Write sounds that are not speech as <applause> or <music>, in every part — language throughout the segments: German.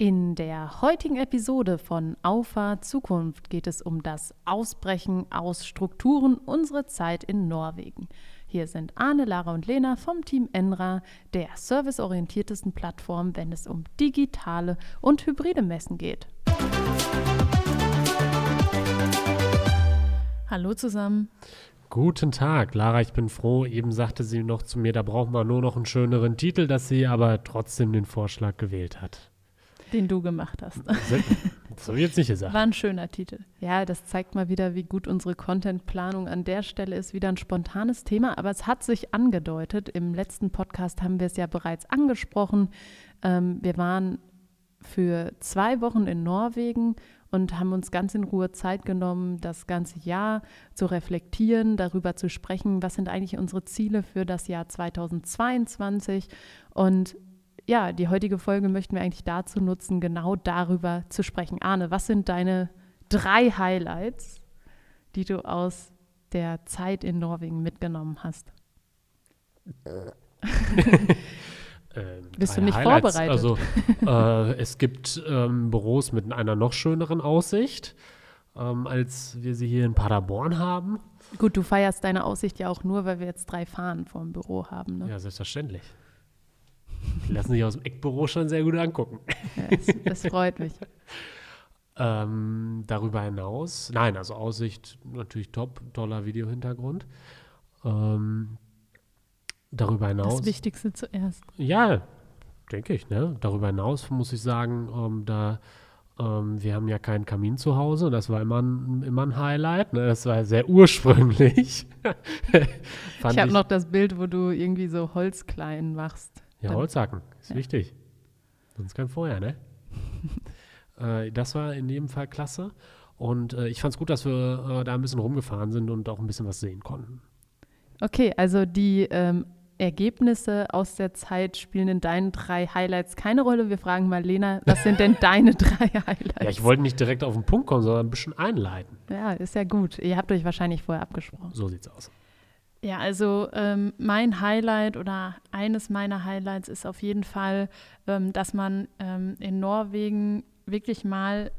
In der heutigen Episode von Auffahrt Zukunft geht es um das Ausbrechen aus Strukturen unserer Zeit in Norwegen. Hier sind Arne, Lara und Lena vom Team Enra, der serviceorientiertesten Plattform, wenn es um digitale und hybride Messen geht. Hallo zusammen. Guten Tag, Lara, ich bin froh. Eben sagte sie noch zu mir, da brauchen wir nur noch einen schöneren Titel, dass sie aber trotzdem den Vorschlag gewählt hat. Den du gemacht hast. Das habe ich jetzt nicht gesagt. War ein schöner Titel. Ja, das zeigt mal wieder, wie gut unsere Contentplanung an der Stelle ist. Wieder ein spontanes Thema, aber es hat sich angedeutet. Im letzten Podcast haben wir es ja bereits angesprochen. Ähm, wir waren für zwei Wochen in Norwegen und haben uns ganz in Ruhe Zeit genommen, das ganze Jahr zu reflektieren, darüber zu sprechen, was sind eigentlich unsere Ziele für das Jahr 2022. Und ja, die heutige Folge möchten wir eigentlich dazu nutzen, genau darüber zu sprechen. Arne, was sind deine drei Highlights, die du aus der Zeit in Norwegen mitgenommen hast? Ähm, <laughs> Bist du nicht Highlights. vorbereitet? Also, äh, es gibt ähm, Büros mit einer noch schöneren Aussicht, ähm, als wir sie hier in Paderborn haben. Gut, du feierst deine Aussicht ja auch nur, weil wir jetzt drei Fahnen vor dem Büro haben. Ne? Ja, selbstverständlich. Die lassen sich aus dem Eckbüro schon sehr gut angucken. Ja, das, das freut mich. <laughs> Ähm, darüber hinaus, nein, also Aussicht natürlich top, toller Videohintergrund. Ähm, darüber hinaus. Das Wichtigste zuerst. Ja, denke ich. Ne? Darüber hinaus muss ich sagen, ähm, da ähm, wir haben ja keinen Kamin zu Hause. Das war immer ein, immer ein Highlight. Ne? Das war sehr ursprünglich. <laughs> Ich habe noch das Bild, wo du irgendwie so Holzklein machst. Ja, Holzhacken ist Ja. wichtig. Sonst kein Feuer, ne? <laughs> äh, das war in jedem Fall klasse. Und äh, ich fand es gut, dass wir äh, da ein bisschen rumgefahren sind und auch ein bisschen was sehen konnten. Okay, also die ähm, Ergebnisse aus der Zeit spielen in deinen drei Highlights keine Rolle. Wir fragen mal Lena, was sind denn <laughs> deine drei Highlights? Ja, ich wollte nicht direkt auf den Punkt kommen, sondern ein bisschen einleiten. Ja, ist ja gut. Ihr habt euch wahrscheinlich vorher abgesprochen. So sieht's aus. Ja, also ähm, mein Highlight oder eines meiner Highlights ist auf jeden Fall, ähm, dass man ähm, in Norwegen wirklich mal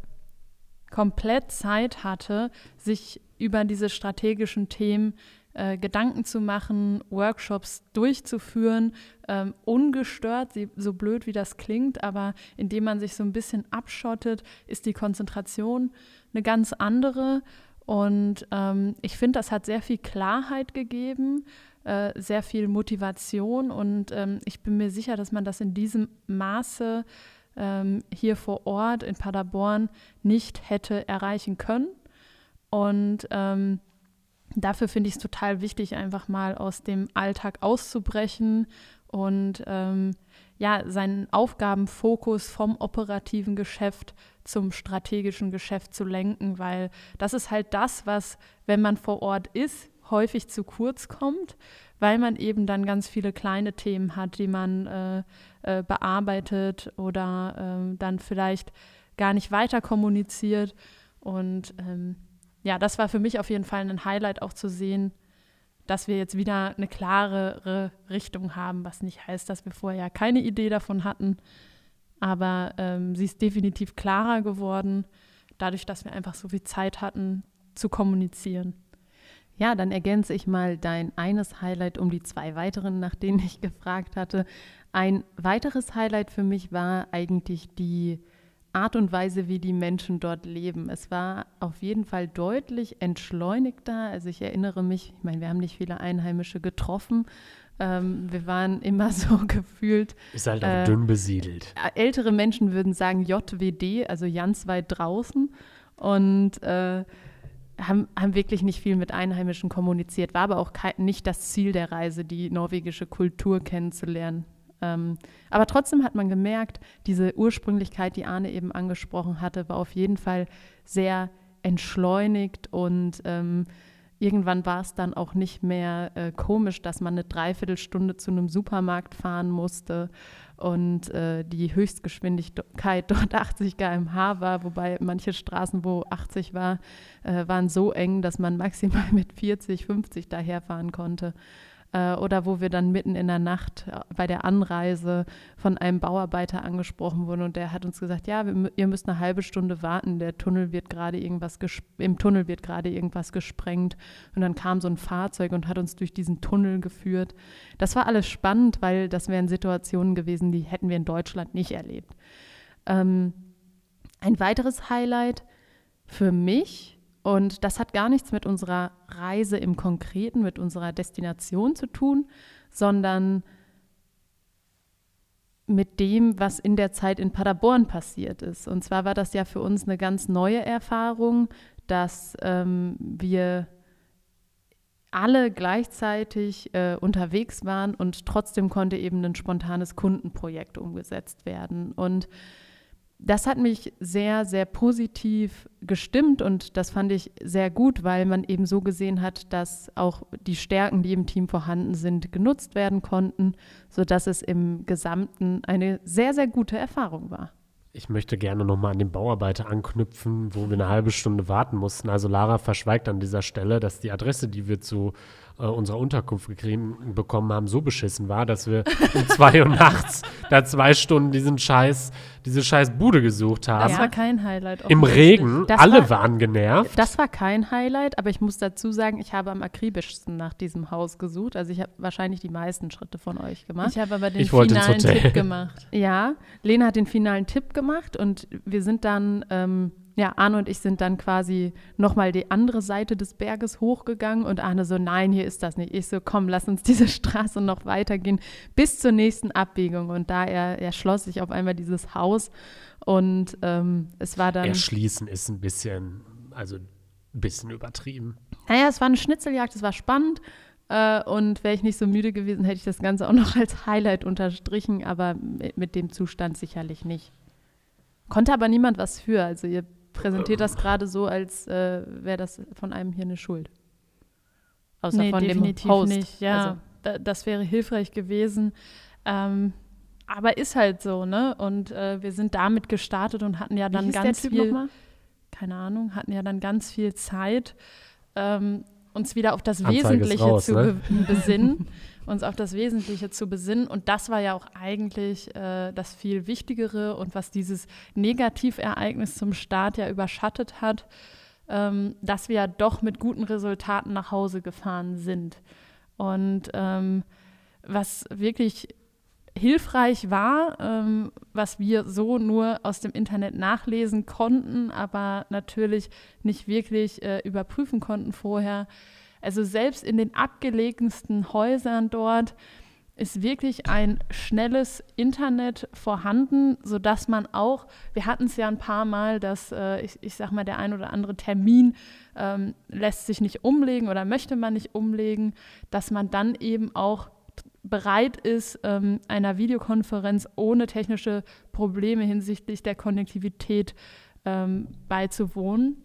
komplett Zeit hatte, sich über diese strategischen Themen äh, Gedanken zu machen, Workshops durchzuführen, ähm, ungestört, so blöd wie das klingt, aber indem man sich so ein bisschen abschottet, ist die Konzentration eine ganz andere. Und ähm, ich finde, das hat sehr viel Klarheit gegeben, äh, sehr viel Motivation und ähm, ich bin mir sicher, dass man das in diesem Maße ähm, hier vor Ort in Paderborn nicht hätte erreichen können. Und ähm, dafür finde ich es total wichtig, einfach mal aus dem Alltag auszubrechen und ähm, ja, seinen Aufgabenfokus vom operativen Geschäft zum strategischen Geschäft zu lenken, weil das ist halt das, was, wenn man vor Ort ist, häufig zu kurz kommt, weil man eben dann ganz viele kleine Themen hat, die man äh, äh, bearbeitet oder ähm, dann vielleicht gar nicht weiter kommuniziert. Und ähm, ja, das war für mich auf jeden Fall ein Highlight auch zu sehen, dass wir jetzt wieder eine klarere Richtung haben, was nicht heißt, dass wir vorher keine Idee davon hatten. Aber ähm, sie ist definitiv klarer geworden, dadurch, dass wir einfach so viel Zeit hatten zu kommunizieren. Ja, dann ergänze ich mal dein eines Highlight um die zwei weiteren, nach denen ich <laughs> gefragt hatte. Ein weiteres Highlight für mich war eigentlich die Art und Weise, wie die Menschen dort leben. Es war auf jeden Fall deutlich entschleunigter. Also ich erinnere mich, ich meine, wir haben nicht viele Einheimische getroffen. Ähm, wir waren immer <laughs> so gefühlt. Ist halt auch Äh, dünn besiedelt. Ältere Menschen würden sagen JWD, also ganz weit draußen. Und äh, haben, haben wirklich nicht viel mit Einheimischen kommuniziert. War aber auch nicht das Ziel der Reise, die norwegische Kultur kennenzulernen. Ähm, aber trotzdem hat man gemerkt, diese Ursprünglichkeit, die Arne eben angesprochen hatte, war auf jeden Fall sehr entschleunigt und ähm, irgendwann war es dann auch nicht mehr äh, komisch, dass man eine Dreiviertelstunde zu einem Supermarkt fahren musste und äh, die Höchstgeschwindigkeit <laughs> dort 80 km/h war, wobei manche Straßen, wo 80 war, äh, waren so eng, dass man maximal <laughs> mit 40, 50 daherfahren konnte. Äh, oder wo wir dann mitten in der Nacht äh, bei der Anreise von einem Bauarbeiter angesprochen wurden und der hat uns gesagt, ja, wir, ihr müsst eine halbe Stunde warten, der Tunnel wird gerade irgendwas im Tunnel wird gerade irgendwas gesprengt und dann kam so ein Fahrzeug und hat uns durch diesen Tunnel geführt. Das war alles spannend, weil das wären Situationen gewesen, die hätten wir in Deutschland nicht erlebt. Ähm, ein weiteres Highlight für mich und das hat gar nichts mit unserer Reise im Konkreten, mit unserer Destination zu tun, sondern mit dem, was in der Zeit in Paderborn passiert ist. Und zwar war das ja für uns eine ganz neue Erfahrung, dass ähm, wir alle gleichzeitig äh, unterwegs waren und trotzdem konnte eben ein spontanes Kundenprojekt umgesetzt werden. Und das hat mich sehr, sehr positiv gestimmt und das fand ich sehr gut, weil man eben so gesehen hat, dass auch die Stärken, die im Team vorhanden sind, genutzt werden konnten, sodass es im Gesamten eine sehr, sehr gute Erfahrung war. Ich möchte gerne nochmal an den Bauarbeiter anknüpfen, wo wir eine halbe Stunde warten mussten. Also Lara verschweigt an dieser Stelle, dass die Adresse, die wir zu äh, unserer Unterkunft gekriegen, bekommen haben, so beschissen war, dass wir um zwei Uhr nachts da zwei Stunden diesen Scheiß, diese scheiß Bude gesucht haben. Das war kein Highlight. Im Regen, das alle war, waren genervt. Das war kein Highlight, aber ich muss dazu sagen, ich habe am akribischsten nach diesem Haus gesucht. Also ich habe wahrscheinlich die meisten Schritte von euch gemacht. Ich habe aber den ich finalen Tipp gemacht. Ja, Lena hat den finalen Tipp gemacht und wir sind dann ähm, ja, Arne und ich sind dann quasi nochmal die andere Seite des Berges hochgegangen und Arne so, nein, hier ist das nicht. Ich so, komm, lass uns diese <laughs> Straße noch weitergehen bis zur nächsten Abbiegung. Und da er, erschloss sich auf einmal dieses Haus und ähm, es war dann. Erschließen ist ein bisschen, also ein bisschen übertrieben. Naja, es war eine Schnitzeljagd, es war spannend. Uh, und wäre ich nicht so müde gewesen, hätte ich das Ganze auch noch <laughs> als Highlight unterstrichen, aber mit, mit dem Zustand sicherlich nicht. Konnte aber niemand was für. Also ihr präsentiert das gerade so, als äh, wäre das von einem hier eine Schuld. Außer nee, von definitiv dem Host. nicht. Ja, also. da, das wäre hilfreich gewesen. Ähm, aber ist halt so, ne? Und äh, wir sind damit gestartet und hatten ja dann ganz viel. Keine Ahnung, hatten ja dann ganz viel Zeit, ähm, uns wieder auf das Anzeige Wesentliche raus, zu ne? besinnen. <laughs> uns auf das Wesentliche zu besinnen. Und das war ja auch eigentlich äh, das viel Wichtigere und was dieses Negativereignis zum Start ja überschattet hat, ähm, dass wir ja doch mit guten Resultaten nach Hause gefahren sind. Und ähm, was wirklich hilfreich war, ähm, was wir so nur aus dem Internet nachlesen konnten, aber natürlich nicht wirklich äh, überprüfen konnten vorher, also selbst in den abgelegensten Häusern dort ist wirklich ein schnelles Internet vorhanden, sodass man auch, wir hatten es ja ein paar Mal, dass äh, ich, ich sag mal, der ein oder andere Termin ähm, lässt sich nicht umlegen oder möchte man nicht umlegen, dass man dann eben auch bereit ist, ähm, einer Videokonferenz ohne technische Probleme hinsichtlich der Konnektivität ähm, beizuwohnen.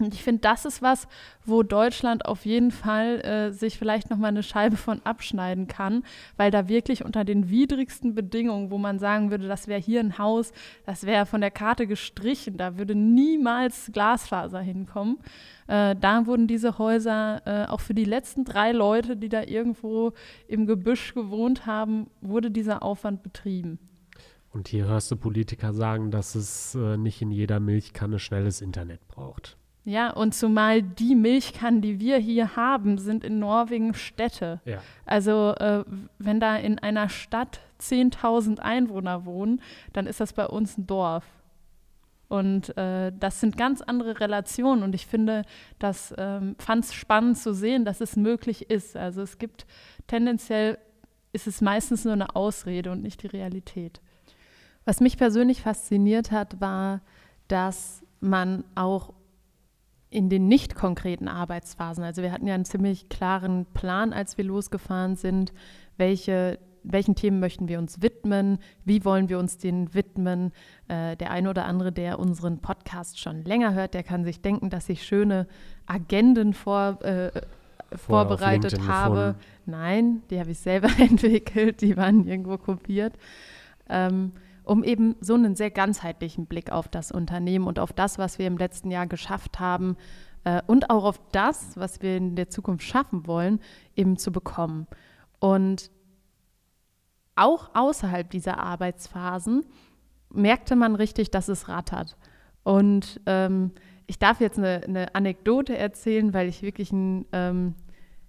Und ich finde, das ist was, wo Deutschland auf jeden Fall äh, sich vielleicht noch mal eine Scheibe von abschneiden kann, weil da wirklich unter den widrigsten Bedingungen, wo man sagen würde, das wäre hier ein Haus, das wäre von der Karte gestrichen, da würde niemals Glasfaser hinkommen. Äh, da wurden diese Häuser äh, auch für die letzten drei Leute, die da irgendwo im Gebüsch gewohnt haben, wurde dieser Aufwand betrieben. Und hier hörst du Politiker sagen, dass es äh, nicht in jeder Milchkanne schnelles Internet braucht. Ja, und zumal die Milchkannen, die wir hier haben, sind in Norwegen Städte. Ja. Also äh, wenn da in einer Stadt 10.000 Einwohner wohnen, dann ist das bei uns ein Dorf. Und äh, das sind ganz andere Relationen. Und ich finde, das ähm, fand es spannend zu sehen, dass es möglich ist. Also es gibt tendenziell, ist es meistens nur eine Ausrede und nicht die Realität. Was mich persönlich fasziniert hat, war, dass man auch in den nicht konkreten Arbeitsphasen. Also wir hatten ja einen ziemlich klaren Plan, als wir losgefahren sind, welche welchen Themen möchten wir uns widmen, wie wollen wir uns denen widmen. Äh, der eine oder andere, der unseren Podcast schon länger hört, der kann sich denken, dass ich schöne Agenden vor, äh, vorbereitet habe. Gefunden. Nein, die habe ich selber <laughs> entwickelt, die waren irgendwo kopiert. Ähm, um eben so einen sehr ganzheitlichen Blick auf das Unternehmen und auf das, was wir im letzten Jahr geschafft haben äh, und auch auf das, was wir in der Zukunft schaffen wollen, eben zu bekommen. Und auch außerhalb dieser Arbeitsphasen merkte man richtig, dass es rattert. Und ähm, ich darf jetzt eine, eine, Anekdote erzählen, weil ich wirklich ein ähm,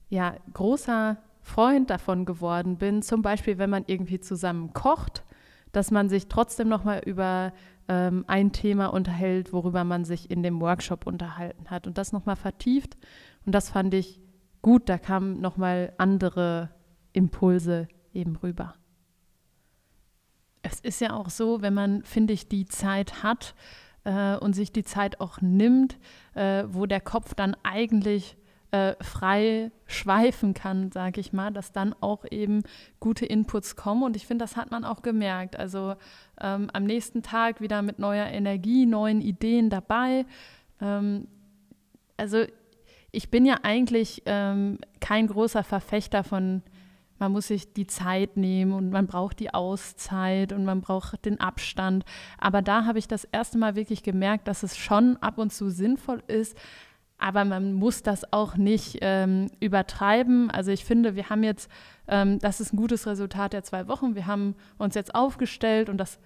ja, großer Freund davon geworden bin. Zum Beispiel, wenn man irgendwie zusammen kocht, dass man sich trotzdem noch mal über ähm, ein Thema unterhält, worüber man sich in dem Workshop unterhalten hat und das noch mal vertieft. Und das fand ich gut. Da kamen noch mal andere Impulse eben rüber. Es ist ja auch so, wenn man, finde ich, die Zeit hat, äh, und sich die Zeit auch nimmt, äh, wo der Kopf dann eigentlich äh, frei schweifen kann, sage ich mal, dass dann auch eben gute Inputs kommen. Und ich finde, das hat man auch gemerkt. Also ähm, am nächsten Tag wieder mit neuer Energie, neuen Ideen dabei. Ähm, also ich bin ja eigentlich ähm, kein großer Verfechter von man muss sich die Zeit nehmen und man braucht die Auszeit und man braucht den Abstand. Aber da habe ich das erste Mal wirklich gemerkt, dass es schon ab und zu sinnvoll ist, aber man muss das auch nicht ähm, übertreiben. Also ich finde, wir haben jetzt, ähm, das ist ein gutes Resultat der zwei Wochen. Wir haben uns jetzt aufgestellt und das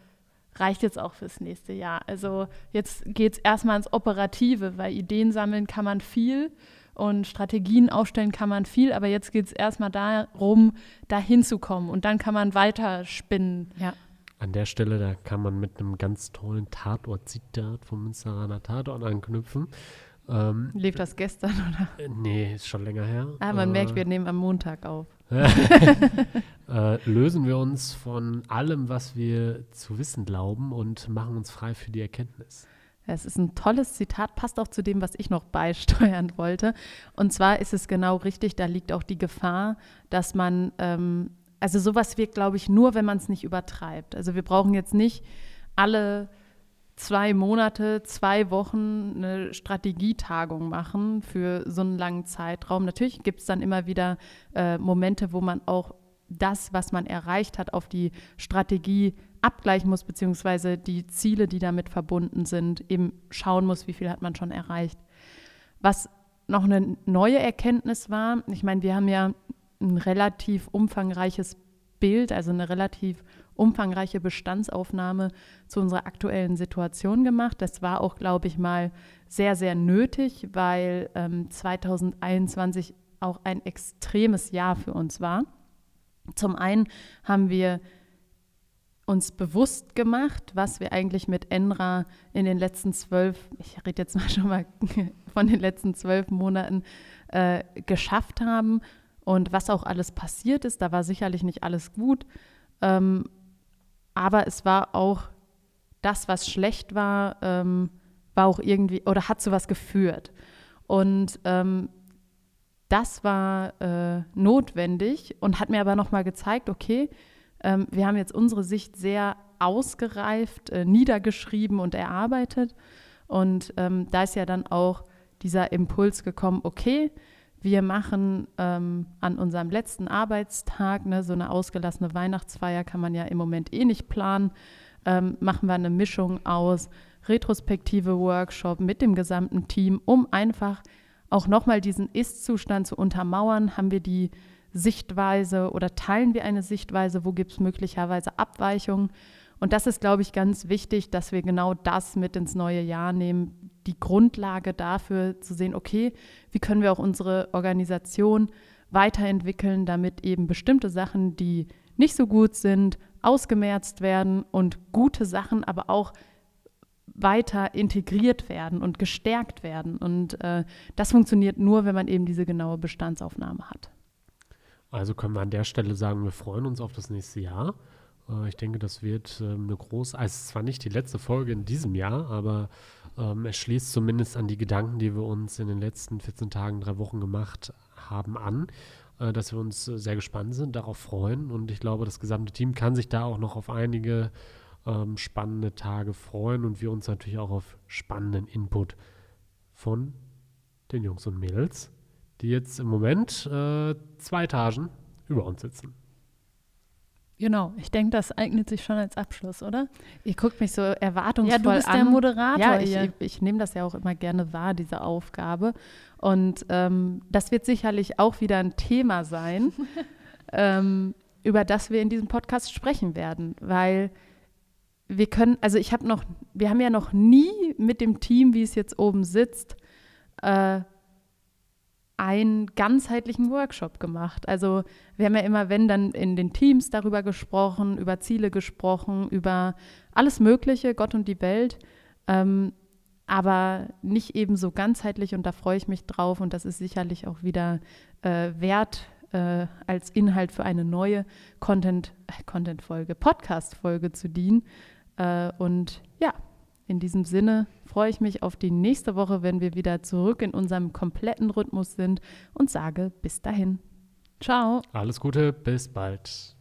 reicht jetzt auch fürs nächste Jahr. Also jetzt geht es erstmal ins Operative, weil Ideen sammeln kann man viel und Strategien aufstellen kann man viel, aber jetzt geht es erstmal darum, dahin zu kommen und dann kann man weiter spinnen. Ja. An der Stelle, da kann man mit einem ganz tollen Tatort-Zitat vom Münsteraner Tatort anknüpfen. Ähm, Lief das gestern, <laughs> oder? Äh, nee, ist schon länger her. Ah, man äh, merkt, wir nehmen am Montag auf. <laughs> äh, lösen wir uns von allem, was wir zu wissen glauben und machen uns frei für die Erkenntnis. Es ist ein tolles Zitat, passt auch zu dem, was ich noch beisteuern <laughs> wollte. Und zwar ist es genau richtig, da liegt auch die Gefahr, dass man, ähm, also sowas wirkt, glaube ich, nur, wenn man es nicht übertreibt. Also wir brauchen jetzt nicht alle zwei Monate, zwei Wochen eine Strategietagung machen für so einen langen Zeitraum. Natürlich gibt es dann immer wieder äh, Momente, wo man auch das, was man erreicht hat, auf die Strategie abgleichen muss, beziehungsweise die Ziele, die damit verbunden sind, eben schauen muss, wie viel hat man schon erreicht. Was noch eine neue Erkenntnis war, ich meine, wir haben ja ein relativ umfangreiches Bild, also eine relativ umfangreiche Bestandsaufnahme zu unserer aktuellen Situation gemacht. Das war auch, glaube ich, mal sehr, sehr nötig, weil ähm, 2021 auch ein extremes Jahr für uns war. Zum einen haben wir uns bewusst gemacht, was wir eigentlich mit Enra in den letzten zwölf, ich rede jetzt mal schon mal <laughs> von den letzten zwölf Monaten, äh, geschafft haben und was auch alles passiert ist. Da war sicherlich nicht alles gut, ähm, aber es war auch das, was schlecht war, ähm, war auch irgendwie oder hat zu was geführt. Und ähm, das war äh, notwendig und hat mir aber nochmal gezeigt, okay, ähm, wir haben jetzt unsere Sicht sehr ausgereift, äh, niedergeschrieben und erarbeitet. Und ähm, da ist ja dann auch dieser Impuls gekommen, okay, wir machen ähm, an unserem letzten Arbeitstag, ne, so eine ausgelassene Weihnachtsfeier kann man ja im Moment eh nicht planen, ähm, machen wir eine Mischung aus retrospektive Workshop mit dem gesamten Team, um einfach auch nochmal diesen Ist-Zustand zu untermauern, haben wir die Sichtweise oder teilen wir eine Sichtweise, wo gibt es möglicherweise Abweichungen. Und das ist, glaube ich, ganz wichtig, dass wir genau das mit ins neue Jahr nehmen, die Grundlage dafür zu sehen, okay, wie können wir auch unsere Organisation weiterentwickeln, damit eben bestimmte Sachen, die nicht so gut sind, ausgemerzt werden und gute Sachen aber auch weiter integriert werden und gestärkt werden. Und äh, das funktioniert nur, wenn man eben diese genaue Bestandsaufnahme hat. Also können wir an der Stelle sagen, wir freuen uns auf das nächste Jahr. Äh, ich denke, das wird ähm, eine große, also es ist zwar nicht die letzte Folge in diesem Jahr, aber ähm, es schließt zumindest an die Gedanken, die wir uns in den letzten 14 Tagen, drei Wochen gemacht haben, an, äh, dass wir uns sehr gespannt sind, darauf freuen und ich glaube, das gesamte Team kann sich da auch noch auf einige ähm, spannende Tage freuen und wir uns natürlich auch auf spannenden Input von den Jungs und Mädels die jetzt im Moment äh, zwei Etagen über uns sitzen. Genau, ich denke, das eignet sich schon als Abschluss, oder? Ihr guckt mich so erwartungsvoll an. Ja, du bist an. der Moderator. Ja, ich, ich, ich nehme das ja auch immer gerne wahr, diese Aufgabe. Und ähm, das wird sicherlich auch wieder ein Thema sein. <laughs> ähm, über das wir in diesem Podcast sprechen werden, weil wir können, also ich habe noch, wir haben ja noch nie mit dem Team, wie es jetzt oben sitzt, äh, einen ganzheitlichen Workshop gemacht. Also wir haben ja immer, wenn dann in den Teams darüber gesprochen, über Ziele gesprochen, über alles Mögliche, Gott und die Welt, ähm, aber nicht eben so ganzheitlich und da freue ich mich drauf und das ist sicherlich auch wieder äh, wert äh, als Inhalt für eine neue Content, äh, Content-Folge, Podcast-Folge zu dienen. Äh, und ja, in diesem Sinne freue ich mich auf die nächste Woche, wenn wir wieder zurück in unserem kompletten Rhythmus sind und sage bis dahin. Ciao. Alles Gute, bis bald.